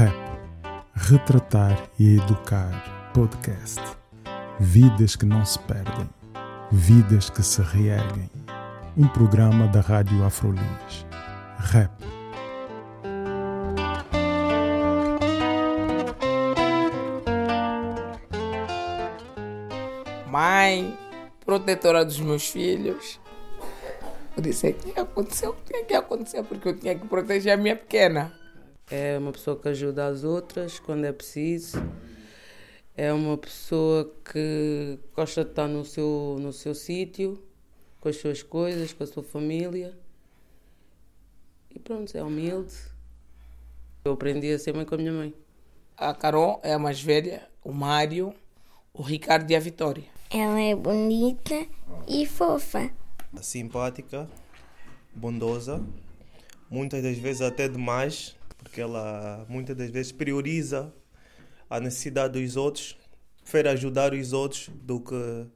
Rap. Retratar e Educar Podcast. Vidas que não se perdem. Vidas que se reerguem. Um programa da Rádio Afrolis. Rap. Mãe, protetora dos meus filhos. Eu disse que aconteceu, tinha que acontecer, porque eu tinha que proteger a minha pequena. É uma pessoa que ajuda as outras quando é preciso. É uma pessoa que gosta de estar no seu, no seu sítio, com as suas coisas, com a sua família. E pronto, é humilde. Eu aprendi a ser mãe com a minha mãe. A Carol é a mais velha, o Mário, o Ricardo e a Vitória. Ela é bonita e fofa. simpática, bondosa, muitas das vezes até demais, porque ela muitas das vezes prioriza a necessidade dos outros, prefere ajudar os outros do que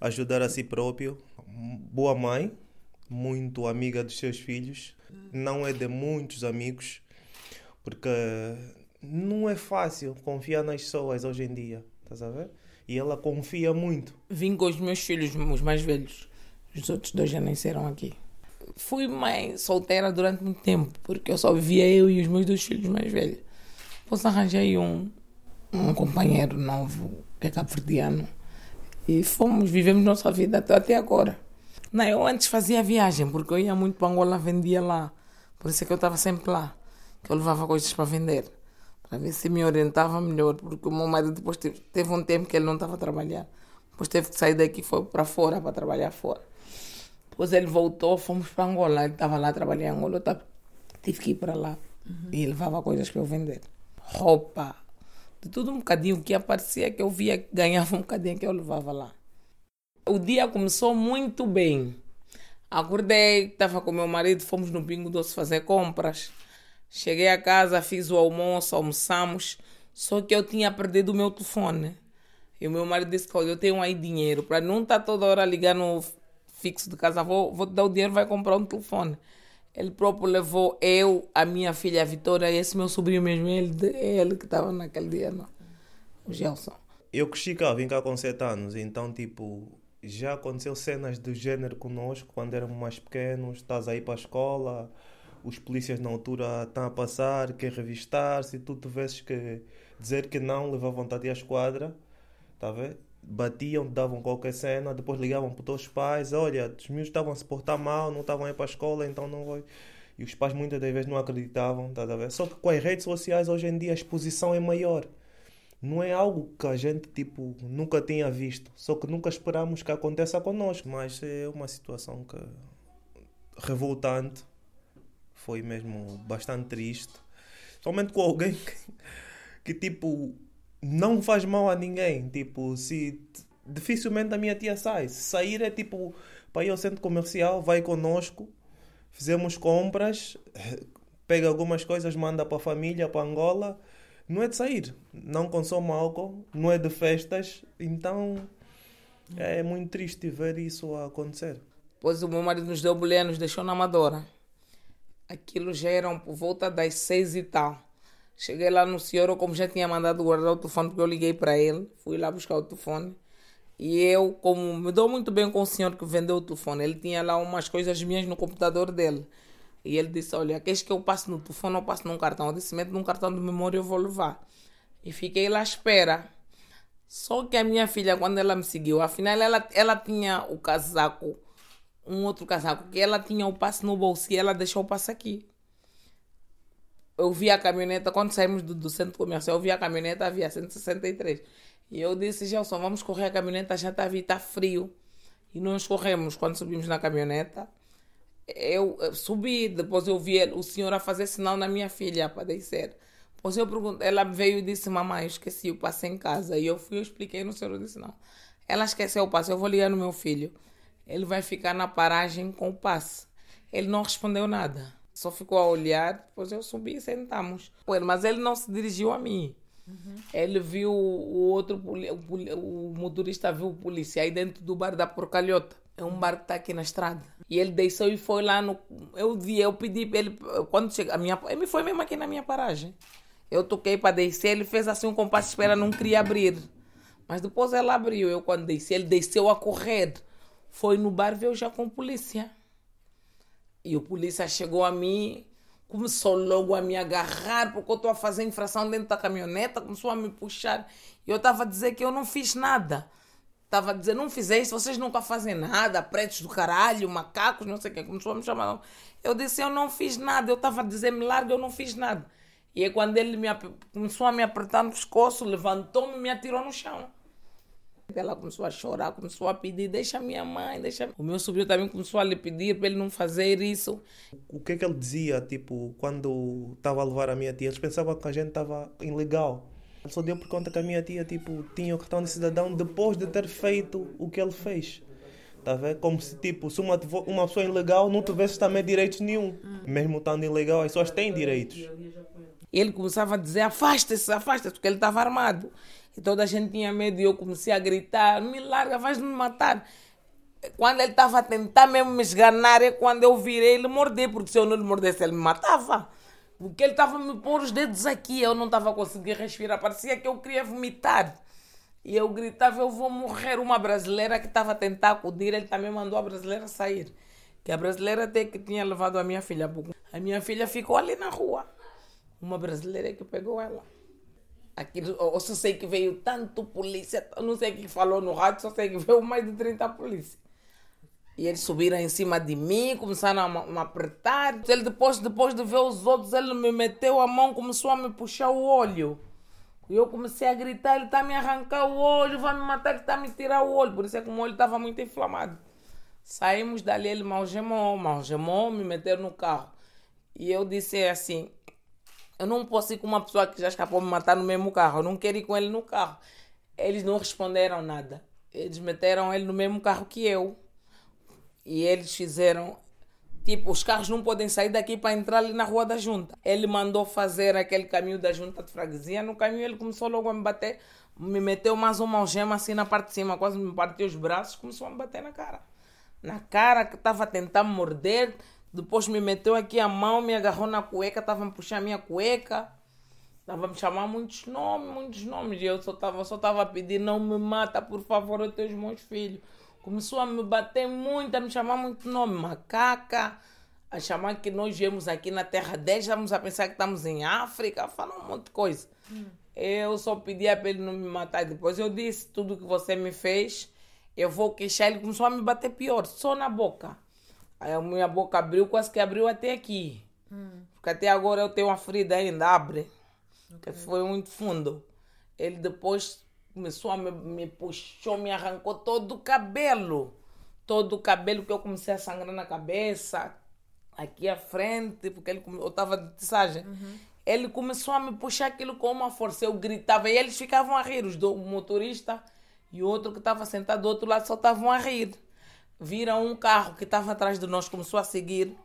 ajudar a si próprio. Boa mãe, muito amiga dos seus filhos, não é de muitos amigos, porque não é fácil confiar nas pessoas hoje em dia, estás a ver? E ela confia muito. Vim com os meus filhos, os mais velhos. Os outros dois já nasceram aqui. Fui mãe solteira durante muito tempo, porque eu só vivia eu e os meus dois filhos mais velhos. Depois arranjei um, um companheiro novo, que é cabo-verdiano, e fomos, vivemos nossa vida até, até agora. Não, eu antes fazia viagem, porque eu ia muito para Angola, vendia lá. Por isso é que eu estava sempre lá, que eu levava coisas para vender, para ver se me orientava melhor, porque o meu marido depois teve, teve um tempo que ele não estava a trabalhar. Depois teve que sair daqui foi para fora, para trabalhar fora. Depois ele voltou, fomos para Angola. Ele estava lá trabalhando em Angola, eu tava, tive que ir para lá. Uhum. E levava coisas para eu vender. Roupa, de tudo um bocadinho. Que aparecia que eu via, ganhava um bocadinho que eu levava lá. O dia começou muito bem. Acordei, estava com meu marido, fomos no Pingo Doce fazer compras. Cheguei a casa, fiz o almoço, almoçamos. Só que eu tinha perdido o meu telefone. E o meu marido disse que eu tenho aí dinheiro para não estar tá toda hora ligando fixo de casa. Vou, vou te dar o dinheiro, vai comprar um telefone. Ele próprio levou eu, a minha filha, a Vitória, e esse meu sobrinho mesmo, ele, ele que estava naquele dia, não. o Gelson. Eu cresci cá, vim cá com 7 anos, então, tipo, já aconteceu cenas do gênero conosco quando éramos mais pequenos. Estás aí para a escola, os polícias na altura estão a passar, quer revistar. Se tu tivesses que dizer que não, levavam-te até à esquadra, tá a ver? Batiam, davam qualquer cena, depois ligavam para os pais: olha, os meus estavam a se portar mal, não estavam a ir para a escola, então não vou. E os pais muitas das vezes não acreditavam, tá a ver? Só que com as redes sociais hoje em dia a exposição é maior não é algo que a gente tipo nunca tinha visto, só que nunca esperamos que aconteça conosco, mas é uma situação que revoltante, foi mesmo bastante triste, somente com alguém que, que tipo não faz mal a ninguém, tipo se dificilmente a minha tia sai, se sair é tipo para ir ao centro comercial, vai conosco, fizemos compras, pega algumas coisas, manda para a família, para Angola não é de sair, não consome álcool, não é de festas, então é muito triste ver isso acontecer. Pois o meu marido nos deu mulher, nos deixou na Amadora. Aquilo já eram por volta das seis e tal. Cheguei lá no senhor, eu como já tinha mandado guardar o telefone, porque eu liguei para ele, fui lá buscar o telefone. E eu, como me dou muito bem com o senhor que vendeu o telefone, ele tinha lá umas coisas minhas no computador dele. E ele disse: Olha, queres que eu passe no telefone ou passe num cartão? Eu disse: Mete num cartão de memória, eu vou levar. E fiquei lá à espera. Só que a minha filha, quando ela me seguiu, afinal ela, ela tinha o casaco, um outro casaco, que ela tinha o passe no bolso e ela deixou o passe aqui. Eu vi a caminhoneta, quando saímos do, do centro comercial, eu vi a caminhoneta, havia 163. E eu disse, Gelson, vamos correr a caminhoneta, já está tá frio. E nós corremos quando subimos na caminhoneta eu subi, depois eu vi o senhor a fazer sinal na minha filha para descer. Depois eu perguntei, ela veio e disse, mamãe, eu esqueci o passe em casa. E eu fui, eu expliquei no senhor, eu disse, não. Ela esqueceu o passe, eu vou ligar no meu filho. Ele vai ficar na paragem com o passe. Ele não respondeu nada. Só ficou a olhar, depois eu subi e sentamos com ele. Mas ele não se dirigiu a mim. Uhum. Ele viu o outro, o, o motorista viu o polícia aí dentro do bar da Porcalhota. É um bar que está aqui na estrada. E ele desceu e foi lá no. Eu vi, eu pedi para ele. Quando chega. A minha, ele foi mesmo aqui na minha paragem. Eu toquei para descer, ele fez assim um compasso de espera, não queria abrir. Mas depois ela abriu. Eu, quando desci, ele desceu a correr. Foi no bar, veio já com polícia. E o polícia chegou a mim, começou logo a me agarrar, porque eu estou a fazer infração dentro da caminhoneta, começou a me puxar. E eu estava a dizer que eu não fiz nada. Estava a dizer, não fizeste, vocês nunca fazem nada, pretos do caralho, macacos, não sei o que. Começou a me chamar. Eu disse, eu não fiz nada. Eu estava a dizer, me larga, eu não fiz nada. E aí quando ele me, começou a me apertar no pescoço, levantou-me e me atirou no chão. Ela começou a chorar, começou a pedir, deixa minha mãe, deixa... O meu sobrinho também começou a lhe pedir para ele não fazer isso. O que é que ele dizia, tipo, quando estava a levar a minha tia? Eles pensavam que a gente estava ilegal. Ele só deu por conta que a minha tia, tipo, tinha o cartão de cidadão depois de ter feito o que ele fez. Tá ver? Como se, tipo, se uma, uma pessoa ilegal não tivesse também direitos nenhum. Mesmo estando ilegal, as pessoas têm direitos. Ele começava a dizer, afasta-se, afasta-se, porque ele estava armado. E toda a gente tinha medo e eu comecei a gritar: me larga, vais me matar. Quando ele estava a tentar mesmo me esganar, é quando eu virei ele morder, porque se eu não lhe mordesse, ele me matava. Porque ele estava a me pôr os dedos aqui, eu não estava conseguindo respirar, parecia que eu queria vomitar. E eu gritava: eu vou morrer. Uma brasileira que estava a tentar acudir, ele também mandou a brasileira sair. Que a brasileira até que tinha levado a minha filha. A minha filha ficou ali na rua. Uma brasileira que pegou ela. Aquilo, eu só sei que veio tanto polícia, não sei o que falou no rádio, só sei que veio mais de 30 polícia. E eles subiram em cima de mim, começaram a me apertar. Ele depois, depois de ver os outros, ele me meteu a mão, começou a me puxar o olho. E eu comecei a gritar, ele está me arrancar o olho, vai me matar, ele está me tirar o olho. Por isso é que o olho estava muito inflamado. Saímos dali, ele malgemou, malgemou, me meteram no carro. E eu disse assim, eu não posso ir com uma pessoa que já escapou me matar no mesmo carro. Eu não quero ir com ele no carro. Eles não responderam nada. Eles meteram ele no mesmo carro que eu. E eles fizeram. Tipo, os carros não podem sair daqui para entrar ali na Rua da Junta. Ele mandou fazer aquele caminho da Junta de Freguesia. No caminho ele começou logo a me bater. Me meteu mais uma algema assim na parte de cima. Quase me partiu os braços. Começou a me bater na cara. Na cara que estava a tentar morder depois me meteu aqui a mão, me agarrou na cueca, estava a puxar a minha cueca. Estava a me chamar muitos nomes, muitos nomes. E eu só estava só tava a pedir, não me mata, por favor, eu tenho os meus filhos. Começou a me bater muito, a me chamar muito nome. Macaca, a chamar que nós viemos aqui na Terra 10, estamos a pensar que estamos em África, falando um monte de coisa. Hum. Eu só pedia para ele não me matar. Depois eu disse, tudo que você me fez, eu vou queixar. Ele começou a me bater pior, só na boca. Aí a minha boca abriu, quase que abriu até aqui. Hum. Porque até agora eu tenho uma ferida ainda, abre. Okay. Que foi muito fundo. Ele depois começou a me, me puxou, me arrancou todo o cabelo. Todo o cabelo que eu comecei a sangrar na cabeça, aqui à frente, porque ele, eu estava de tissagem. Uhum. Ele começou a me puxar aquilo com uma força. Eu gritava e eles ficavam a rir. Os do, o motorista e o outro que estava sentado do outro lado só estavam a rir viram um carro que estava atrás de nós, começou a seguir.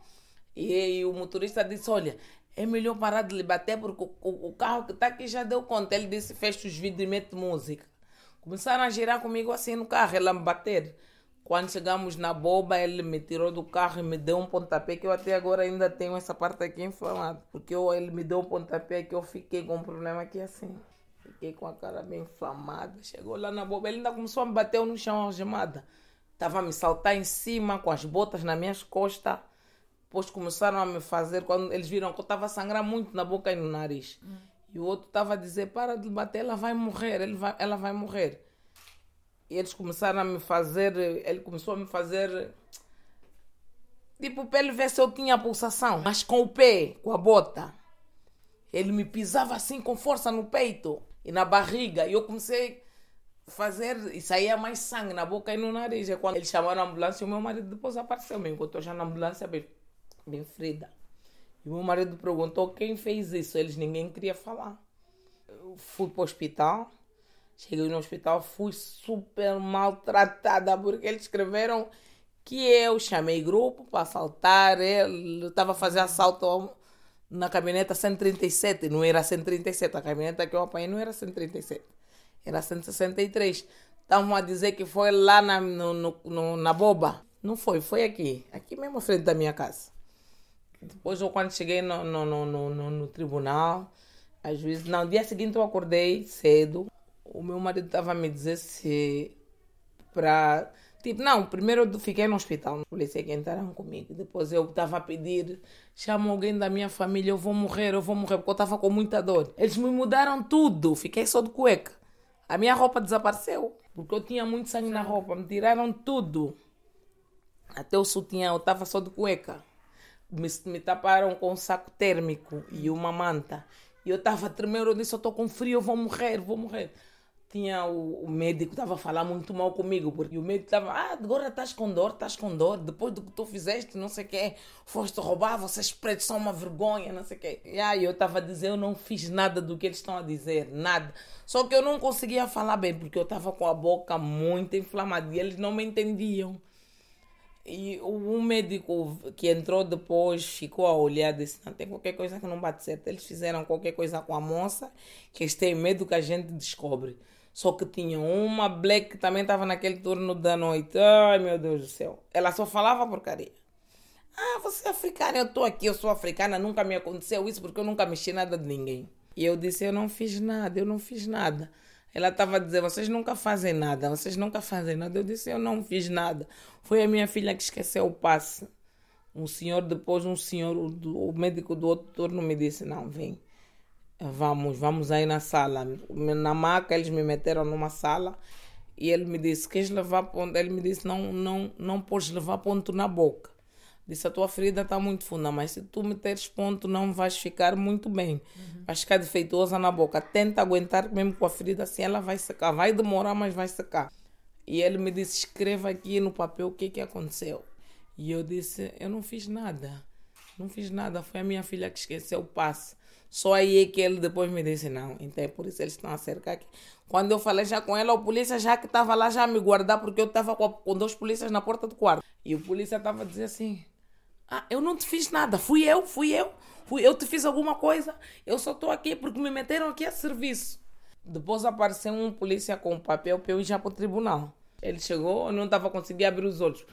E, e, o motorista disse: Olha, é melhor parar de lhe bater porque o, o, carro que está aqui já deu conta. Ele disse: Fecha os vidros e mete música. Começaram a girar comigo assim no carro, ele a me bater. Quando chegamos na boba, ele me tirou do carro e me deu um pontapé que eu até agora ainda tenho essa parte aqui inflamada. Porque eu, ele me deu um pontapé que eu fiquei com um problema aqui assim. Fiquei com a cara bem inflamada. Chegou lá na boba, ele ainda começou a me bater no chão algemada. Estava a me saltar em cima com as botas nas minhas costas. Depois começaram a me fazer, quando eles viram que eu estava a sangrar muito na boca e no nariz. Hum. E o outro estava a dizer: Para de bater, ela vai morrer, ele vai, ela vai morrer. E eles começaram a me fazer, ele começou a me fazer. Tipo, para ele ver se eu tinha pulsação. Mas com o pé, com a bota. Ele me pisava assim com força no peito e na barriga. E eu comecei fazer e saía mais sangue na boca e no nariz. É quando eles chamaram a ambulância, o meu marido depois apareceu. Me encontrou já na ambulância, bem, bem ferida. E o meu marido perguntou quem fez isso. Eles ninguém queria falar. Eu fui para o hospital. Cheguei no hospital, fui super maltratada porque eles escreveram que eu chamei grupo para assaltar. Ele estava fazendo assalto na caminhoneta 137, não era 137. A caminhoneta que eu apanhei não era 137 era 163. Estavam a dizer que foi lá na, no, no, no, na boba. Não foi, foi aqui. Aqui mesmo à frente da minha casa. Depois, eu, quando cheguei no, no, no, no, no tribunal, A juíza, não, dia seguinte eu acordei cedo. O meu marido estava a me dizer se para Tipo, não, primeiro eu fiquei no hospital, a polícia que entraram comigo. Depois eu estava a pedir, chama alguém da minha família, eu vou morrer, eu vou morrer, porque eu estava com muita dor. Eles me mudaram tudo, fiquei só de cueca. A minha roupa desapareceu, porque eu tinha muito sangue na roupa, me tiraram tudo. Até o sutiã, eu estava só de cueca. Me, me taparam com um saco térmico e uma manta. E eu estava tremendo, eu disse, eu estou com frio, eu vou morrer, vou morrer tinha o, o médico estava a falar muito mal comigo, porque o médico estava, ah, agora estás com dor, estás com dor, depois do que tu fizeste, não sei o quê, foste roubar, vocês pretos são uma vergonha, não sei o quê. E aí eu estava a dizer, eu não fiz nada do que eles estão a dizer, nada. Só que eu não conseguia falar bem, porque eu estava com a boca muito inflamada e eles não me entendiam. E um médico que entrou depois ficou a olhar disse: Não, tem qualquer coisa que não bate certo. Eles fizeram qualquer coisa com a moça, que eles têm medo que a gente descobre. Só que tinha uma black que também estava naquele turno da noite. Ai, meu Deus do céu. Ela só falava porcaria. Ah, você é africana, eu estou aqui, eu sou africana, nunca me aconteceu isso porque eu nunca mexi nada de ninguém. E eu disse, eu não fiz nada, eu não fiz nada. Ela estava dizer, vocês nunca fazem nada, vocês nunca fazem nada. Eu disse, eu não fiz nada. Foi a minha filha que esqueceu o passe. Um senhor, depois um senhor, o médico do outro turno me disse, não, vem vamos, vamos aí na sala. Na maca eles me meteram numa sala e ele me disse, queres levar ponto? Ele me disse, não, não, não podes levar ponto na boca. Disse, a tua ferida está muito funda, mas se tu meteres ponto não vais ficar muito bem. Uhum. Vais ficar defeituosa na boca. Tenta aguentar mesmo com a ferida assim, ela vai secar. Vai demorar, mas vai secar. E ele me disse, escreva aqui no papel o que, que aconteceu. E eu disse, eu não fiz nada. Não fiz nada. Foi a minha filha que esqueceu o passe. Só aí é que ele depois me disse, não, então é por isso eles estão a cercar aqui. Quando eu falei já com ela, o polícia já que estava lá já me guardar, porque eu estava com, com dois polícias na porta do quarto. E o polícia estava a dizer assim, ah, eu não te fiz nada, fui eu, fui eu. Fui, eu te fiz alguma coisa, eu só estou aqui porque me meteram aqui a serviço. Depois apareceu um polícia com um papel para eu ir já para o tribunal. Ele chegou, eu não estava conseguindo abrir os olhos.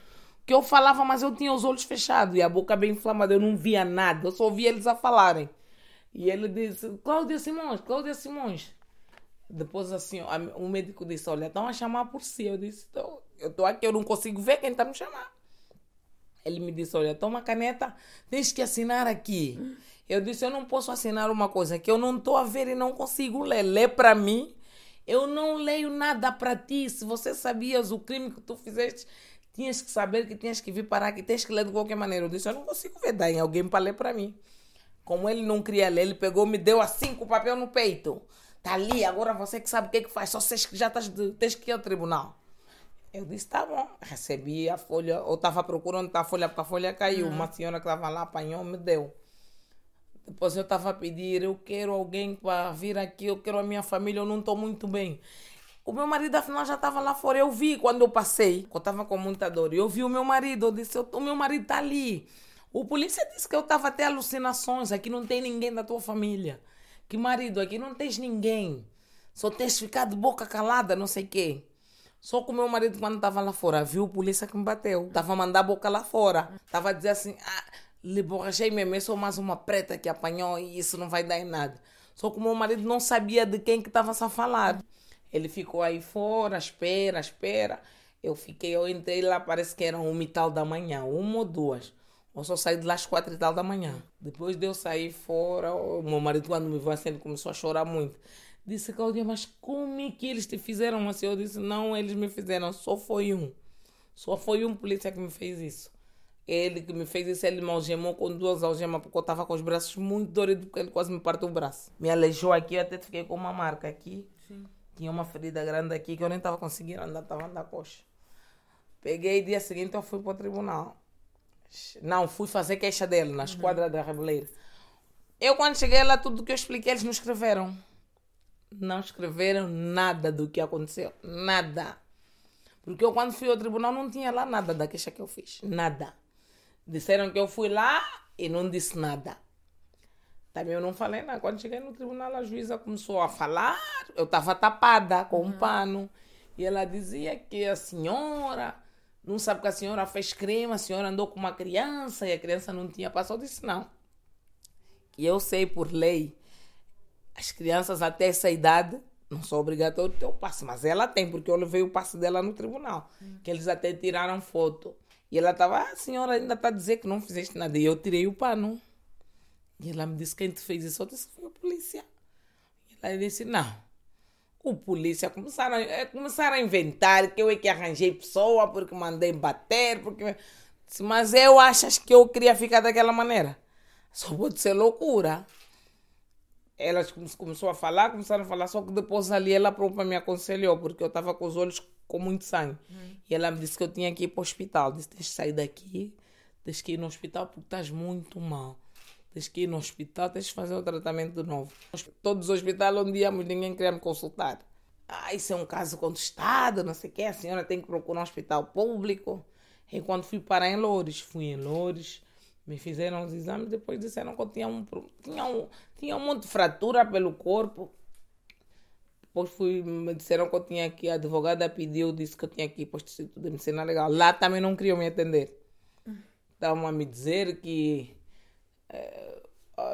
Que eu falava, mas eu tinha os olhos fechados e a boca bem inflamada, eu não via nada, eu só ouvia eles a falarem. E ele disse, Cláudia Simões, Cláudia Simões. Depois assim, o médico disse, olha, estão a chamar por si. Eu disse, eu estou aqui, eu não consigo ver quem está me chamando. Ele me disse, olha, toma caneta, tens que assinar aqui. Eu disse, eu não posso assinar uma coisa que eu não estou a ver e não consigo ler. Lê para mim. Eu não leio nada para ti. Se você sabias o crime que tu fizeste, tinhas que saber que tinhas que vir parar aqui, tens que ler de qualquer maneira. Eu disse, eu não consigo ver, em alguém para ler para mim. Como ele não queria ler, ele pegou, me deu assim com o papel no peito. Tá ali, agora você que sabe o que, é que faz, só você que já tás, tens que ir ao tribunal. Eu disse, tá bom. Recebi a folha, eu estava procurando a folha, porque a folha caiu. Uhum. Uma senhora que estava lá apanhou, me deu. Depois eu estava a pedir, eu quero alguém para vir aqui, eu quero a minha família, eu não estou muito bem. O meu marido, afinal, já estava lá fora. Eu vi quando eu passei, eu estava com muita dor. Eu vi o meu marido, eu disse, o meu marido está ali. O polícia disse que eu estava até alucinações. Aqui não tem ninguém da tua família. Que marido, aqui não tens ninguém. Só tens ficado boca calada, não sei o quê. Só que o meu marido, quando estava lá fora, viu o polícia que me bateu. Estava a mandar a boca lá fora. Estava a dizer assim: ah, lhe borrachei mesmo, eu sou mais uma preta que apanhou e isso não vai dar em nada. Só que o meu marido não sabia de quem que estava a falar. Ele ficou aí fora, espera, espera. Eu fiquei, eu entrei lá, parece que era uma e tal da manhã, uma ou duas. Eu só saí de lá às quatro e tal da manhã. Depois de eu sair fora, o meu marido, quando me viu assim, ele começou a chorar muito. Disse, Claudia, mas como é que eles te fizeram assim? Eu disse, não, eles me fizeram, só foi um. Só foi um polícia que me fez isso. Ele que me fez isso, ele me algemou com duas algemas, porque eu estava com os braços muito doridos, porque ele quase me partiu o braço. Me aleijou aqui, eu até fiquei com uma marca aqui. Sim. Tinha uma ferida grande aqui que eu nem estava conseguindo andar, estava andando coxa. Peguei, dia seguinte eu fui para o tribunal. Não, fui fazer queixa dele na esquadra uhum. da Reboleira. Eu, quando cheguei lá, tudo que eu expliquei, eles não escreveram. Não escreveram nada do que aconteceu. Nada. Porque eu, quando fui ao tribunal, não tinha lá nada da queixa que eu fiz. Nada. Disseram que eu fui lá e não disse nada. Também eu não falei nada. Quando cheguei no tribunal, a juíza começou a falar. Eu estava tapada com um uhum. pano. E ela dizia que a senhora não sabe que a senhora fez crime, a senhora andou com uma criança e a criança não tinha passado. Eu disse, não. E eu sei por lei, As crianças até essa idade não são obrigatórios ter o passe, mas ela tem, porque eu levei o passe dela no tribunal, que eles até tiraram foto. E ela estava, ah, a senhora ainda está a dizer que não fizeste nada. E eu tirei o pano. E ela me disse, quem te fez isso? Eu disse foi a polícia. E ela disse, não. O polícia começaram, a- começaram a inventar que eu é que arranjei pessoa porque mandei bater, porque... Mas eu achas que eu queria ficar daquela maneira? Só pode ser loucura. Elas come- começou a falar, começaram a falar, só que depois ali ela própria me aconselhou, porque eu estava com os olhos com muito sangue. E ela me disse que eu tinha que ir para o hospital. Disse, tens sair daqui, tens que ir no hospital porque estás muito mal. Tens que ir no hospital, tens que fazer o tratamento de novo. Todos os hospitais onde íamos, ninguém queria me consultar. Ah, isso é um caso contestado, não sei o quê, a senhora tem que procurar um hospital público. E quando fui parar em Loures, fui em Loures, me fizeram os exames, depois disseram que eu tinha um, tinha um, tinha um monte de fratura pelo corpo. Depois fui, me disseram que eu tinha que, a advogada pediu, disse que eu tinha que ir para o Instituto de Medicina Legal. Lá também não queriam me atender. Estavam a me dizer que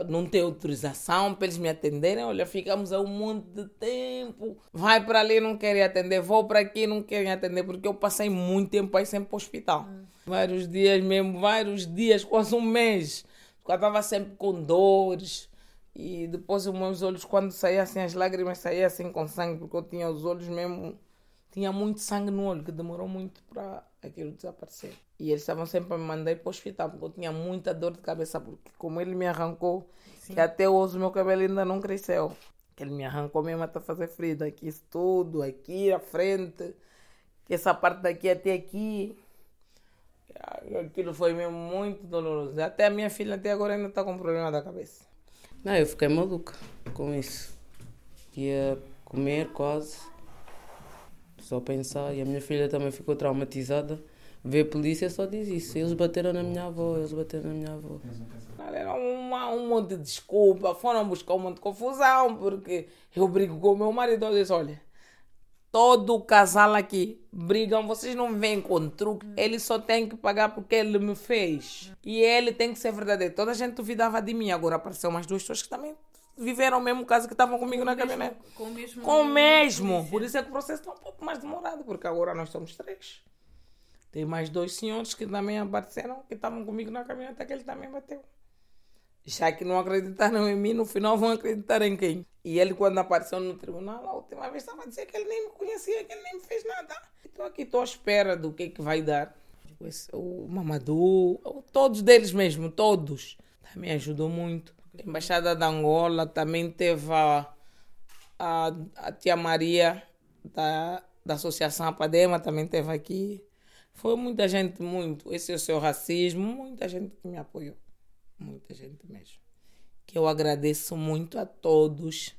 não tem autorização para eles me atenderem. Olha, ficamos há um monte de tempo. Vai para ali, não querem atender. Vou para aqui, não querem atender. Porque eu passei muito tempo aí sempre para o hospital. Vários dias mesmo, vários dias, quase um mês. Eu estava sempre com dores. E depois os meus olhos, quando saíam assim, as lágrimas saíam assim com sangue. Porque eu tinha os olhos mesmo... Tinha muito sangue no olho, que demorou muito para aquilo desaparecer. E eles estavam sempre a me mandar ir para o hospital, porque eu tinha muita dor de cabeça, porque como ele me arrancou, que até hoje o meu cabelo ainda não cresceu. Ele me arrancou mesmo até fazer frio, aqui isso tudo, aqui à frente, que essa parte daqui até aqui. Aquilo foi mesmo muito doloroso. Até a minha filha até agora ainda está com problema da cabeça. Não, eu fiquei maluca com isso. Ia comer quase. Só pensar. E a minha filha também ficou traumatizada. Ver polícia só diz isso. Eles bateram na minha avó, eles bateram na minha avó. Era uma, um monte de desculpa, foram buscar um monte de confusão, porque eu brigo com o meu marido. Eu disse: olha, todo casal aqui brigam, vocês não vêm com truque, ele só tem que pagar porque ele me fez. E ele tem que ser verdadeiro. Toda a gente duvidava de mim, agora apareceu umas duas pessoas que também viveram o mesmo caso que estavam comigo na caminhonete. Com o mesmo. Com o mesmo. Por isso é que o processo está um pouco mais demorado, porque agora nós somos três. Tem mais dois senhores que também apareceram, que estavam comigo na caminhonete, que ele também bateu. Já que não acreditaram em mim, no final vão acreditar em quem? E ele, quando apareceu no tribunal, a última vez estava a dizer que ele nem me conhecia, que ele nem me fez nada. Estou aqui, estou à espera do que é que vai dar. O Mamadou, todos deles mesmo, todos. Também ajudou muito. Embaixada da Angola também teve a, a, a tia Maria da, da Associação Apadema, também teve aqui. Foi muita gente, muito. Esse é o seu racismo, muita gente que me apoiou. Muita gente mesmo. Que eu agradeço muito a todos.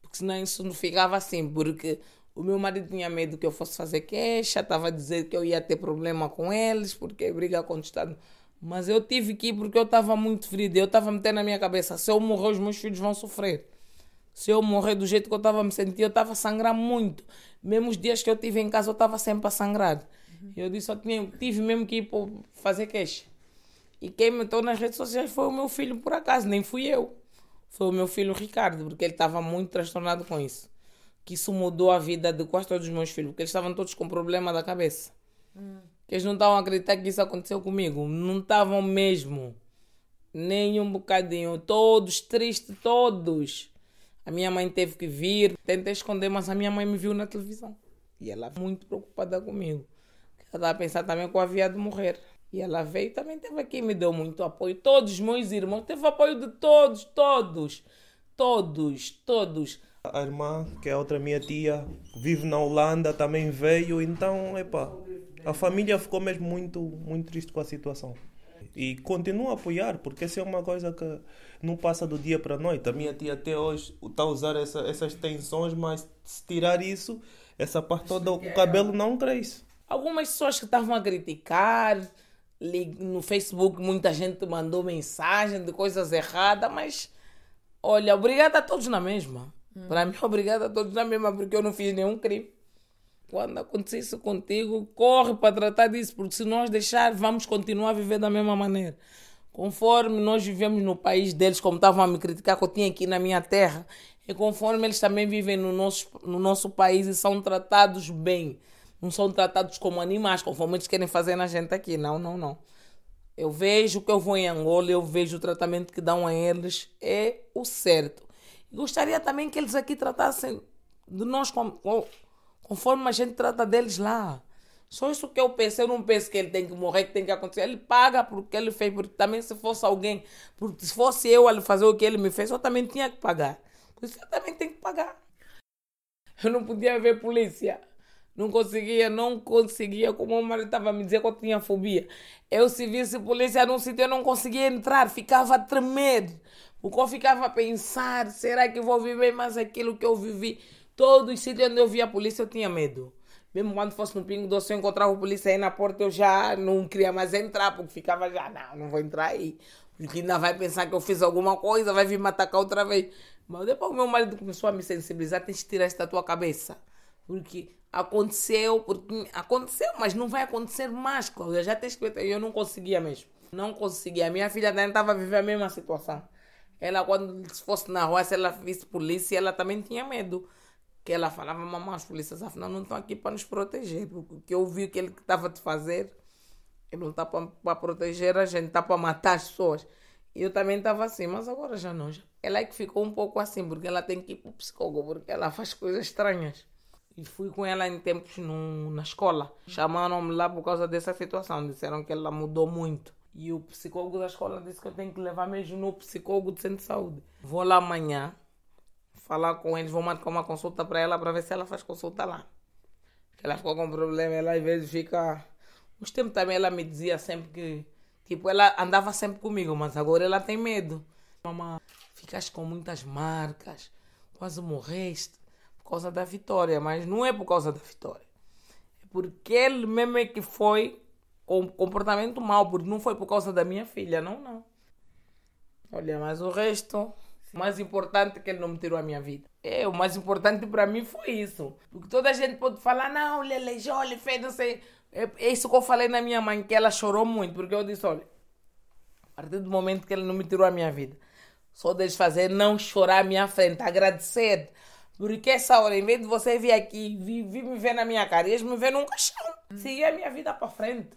Porque senão isso não ficava assim. Porque o meu marido tinha medo que eu fosse fazer queixa, estava a dizer que eu ia ter problema com eles, porque briga com o Estado. Mas eu tive que ir porque eu estava muito ferida. Eu estava metendo na minha cabeça: se eu morrer, os meus filhos vão sofrer. Se eu morrer do jeito que eu estava me sentir, eu estava a sangrar muito. Mesmo os dias que eu tive em casa, eu estava sempre a sangrar. Eu disse, eu tinha, tive mesmo que ir fazer queixa. E quem me meteu nas redes sociais foi o meu filho, por acaso, nem fui eu. Foi o meu filho Ricardo, porque ele estava muito transtornado com isso. Que isso mudou a vida de quase todos os meus filhos, porque eles estavam todos com problema da cabeça. Que eles não estavam a acreditar que isso aconteceu comigo. Não estavam mesmo. Nem um bocadinho. Todos tristes, todos. A minha mãe teve que vir. Tentei esconder, mas a minha mãe me viu na televisão. E ela muito preocupada comigo. Ela estava a pensar também que eu havia de morrer. E ela veio também teve aqui, me deu muito apoio. Todos os meus irmãos, teve apoio de todos, todos. Todos, todos. A irmã, que é outra minha tia, vive na Holanda, também veio, então, epá, a família ficou mesmo muito, muito triste com a situação. E continuo a apoiar, porque essa é uma coisa que não passa do dia para a noite. A minha tia até hoje está a usar essa, essas tensões, mas se tirar isso, essa parte toda, o cabelo não cresce. Algumas pessoas que estavam a criticar, no Facebook muita gente mandou mensagem de coisas erradas, mas olha, obrigada a todos na mesma. Para mim, obrigada a todos na mesma, porque eu não fiz nenhum crime. Quando acontecer isso contigo, corre para tratar disso, porque se nós deixar, vamos continuar a viver da mesma maneira. Conforme nós vivemos no país deles, como estavam a me criticar que eu tinha aqui na minha terra, é conforme eles também vivem no nosso, no nosso país e são tratados bem. Não são tratados como animais, conforme eles querem fazer na gente aqui. Não, não, não. Eu vejo que eu vou em Angola, eu vejo o tratamento que dão a eles, é o certo. Gostaria também que eles aqui tratassem de nós conforme a gente trata deles lá. Só isso que eu penso. Eu não penso que ele tem que morrer, que tem que acontecer. Ele paga por que ele fez. Porque também se fosse alguém, porque se fosse eu a fazer o que ele me fez, eu também tinha que pagar. Por isso eu também tenho que pagar. Eu não podia ver polícia. Não conseguia, não conseguia. Como o marido estava me dizer que eu tinha fobia. Eu, se visse polícia num sítio, eu não conseguia entrar. Ficava a tremer. Porque eu ficava a pensar: será que vou viver mais aquilo que eu vivi? Todos os sítios onde eu via a polícia, eu tinha medo. Mesmo quando fosse no Pingo Doce, eu encontrava o polícia aí na porta, eu já não queria mais entrar, porque ficava já, não, não vou entrar aí. Porque ainda vai pensar que eu fiz alguma coisa, vai vir me atacar outra vez. Mas depois o meu marido começou a me sensibilizar, tens que tirar isso da tua cabeça. Porque aconteceu, porque aconteceu, mas não vai acontecer mais, Cláudia. Já tens que eu não conseguia mesmo. Não conseguia. A minha filha também estava vivendo a mesma situação. Ela, quando fosse na rua, se ela visse polícia, ela também tinha medo que ela falava, mamãe, as polícias afinal não estão aqui para nos proteger. Porque eu vi o que ele estava a fazer, ele não está para proteger a gente, está para matar as pessoas. E eu também estava assim, mas agora já não. Já. Ela é que ficou um pouco assim, porque ela tem que ir para o psicólogo, porque ela faz coisas estranhas. E fui com ela em tempos no, na escola. Chamaram-me lá por causa dessa situação. Disseram que ela mudou muito. E o psicólogo da escola disse que eu tenho que levar mesmo no psicólogo de centro de saúde. Vou lá amanhã falar com eles, vou marcar uma consulta para ela para ver se ela faz consulta lá. Ela ficou com problema, ela às vezes fica. Uns tempos também ela me dizia sempre que. Tipo, ela andava sempre comigo, mas agora ela tem medo. Mamãe, ficaste com muitas marcas, quase morreste por causa da vitória, mas não é por causa da vitória. É porque ele mesmo é que foi com comportamento mau, porque não foi por causa da minha filha, não, não. Olha, mas o resto o mais importante é que ele não me tirou a minha vida. É, o mais importante para mim foi isso. Porque toda a gente pode falar, não, ele aleijou, ele fez, não sei. É, é isso que eu falei na minha mãe, que ela chorou muito, porque eu disse, olha, a partir do momento que ele não me tirou a minha vida, só deixe fazer não chorar à minha frente, agradecer. Porque essa hora, em vez de você vir aqui, vir me ver na minha cara, eles me ver num caixão. Seguir a minha vida para frente.